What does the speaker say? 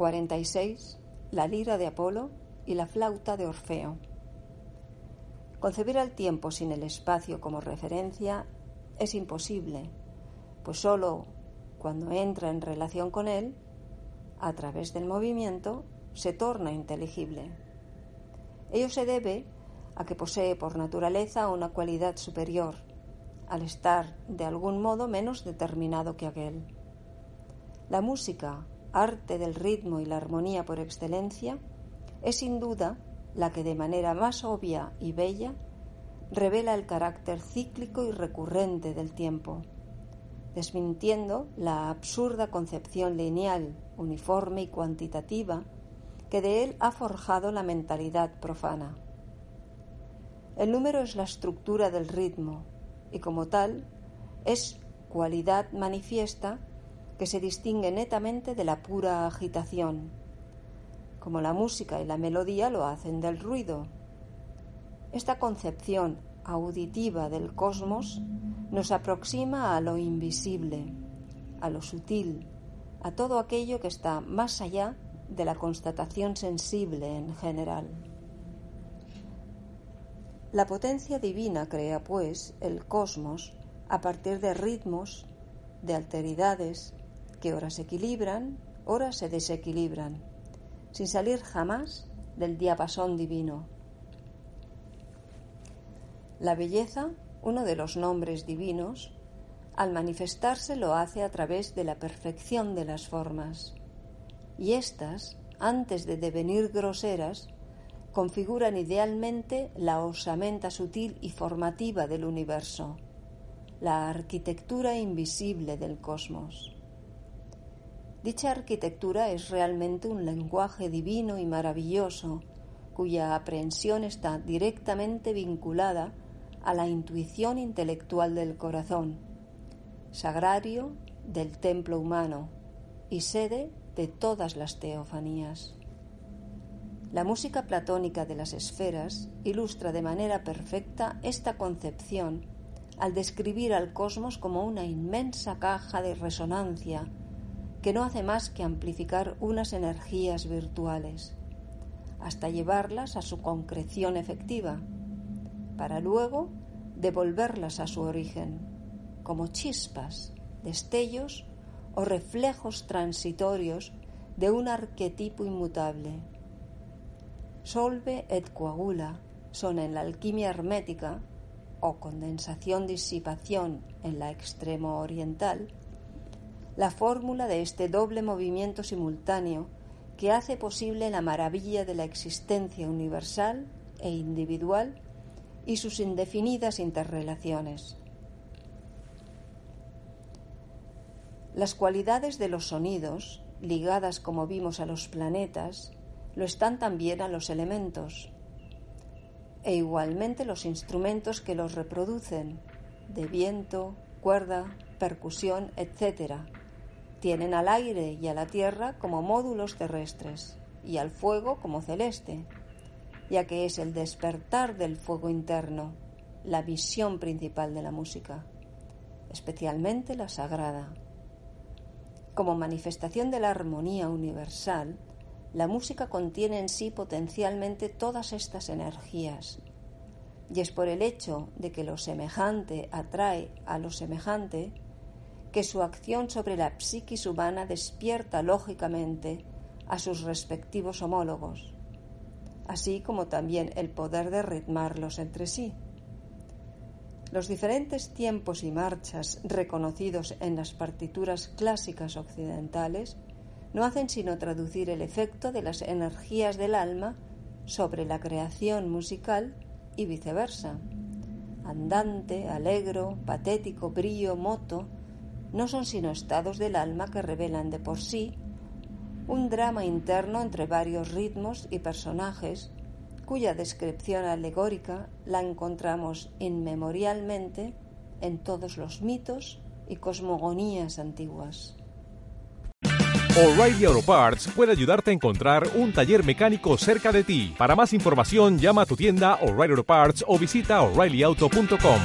46. La lira de Apolo y la flauta de Orfeo. Concebir al tiempo sin el espacio como referencia es imposible, pues sólo cuando entra en relación con él, a través del movimiento, se torna inteligible. Ello se debe a que posee por naturaleza una cualidad superior, al estar de algún modo menos determinado que aquel. La música, arte del ritmo y la armonía por excelencia, es sin duda la que de manera más obvia y bella revela el carácter cíclico y recurrente del tiempo, desmintiendo la absurda concepción lineal, uniforme y cuantitativa que de él ha forjado la mentalidad profana. El número es la estructura del ritmo y como tal es cualidad manifiesta que se distingue netamente de la pura agitación, como la música y la melodía lo hacen del ruido. Esta concepción auditiva del cosmos nos aproxima a lo invisible, a lo sutil, a todo aquello que está más allá de la constatación sensible en general. La potencia divina crea, pues, el cosmos a partir de ritmos, de alteridades, que ora se equilibran, ora se desequilibran, sin salir jamás del diapasón divino. La belleza, uno de los nombres divinos, al manifestarse lo hace a través de la perfección de las formas, y éstas, antes de devenir groseras, configuran idealmente la osamenta sutil y formativa del universo, la arquitectura invisible del cosmos. Dicha arquitectura es realmente un lenguaje divino y maravilloso, cuya aprehensión está directamente vinculada a la intuición intelectual del corazón, sagrario del templo humano y sede de todas las teofanías. La música platónica de las esferas ilustra de manera perfecta esta concepción al describir al cosmos como una inmensa caja de resonancia que no hace más que amplificar unas energías virtuales, hasta llevarlas a su concreción efectiva, para luego devolverlas a su origen, como chispas, destellos o reflejos transitorios de un arquetipo inmutable. Solve et coagula son en la alquimia hermética o condensación-disipación en la extremo oriental la fórmula de este doble movimiento simultáneo que hace posible la maravilla de la existencia universal e individual y sus indefinidas interrelaciones. Las cualidades de los sonidos, ligadas como vimos a los planetas, lo están también a los elementos, e igualmente los instrumentos que los reproducen, de viento, cuerda, percusión, etc., tienen al aire y a la tierra como módulos terrestres y al fuego como celeste, ya que es el despertar del fuego interno, la visión principal de la música, especialmente la sagrada. Como manifestación de la armonía universal, la música contiene en sí potencialmente todas estas energías, y es por el hecho de que lo semejante atrae a lo semejante que su acción sobre la psiquis humana despierta lógicamente a sus respectivos homólogos, así como también el poder de ritmarlos entre sí. Los diferentes tiempos y marchas reconocidos en las partituras clásicas occidentales no hacen sino traducir el efecto de las energías del alma sobre la creación musical y viceversa. Andante, alegro, patético, brillo, moto, no son sino estados del alma que revelan de por sí un drama interno entre varios ritmos y personajes cuya descripción alegórica la encontramos inmemorialmente en todos los mitos y cosmogonías antiguas. O'Reilly Auto Parts puede ayudarte a encontrar un taller mecánico cerca de ti. Para más información, llama a tu tienda O'Reilly Auto Parts o visita oreillyauto.com.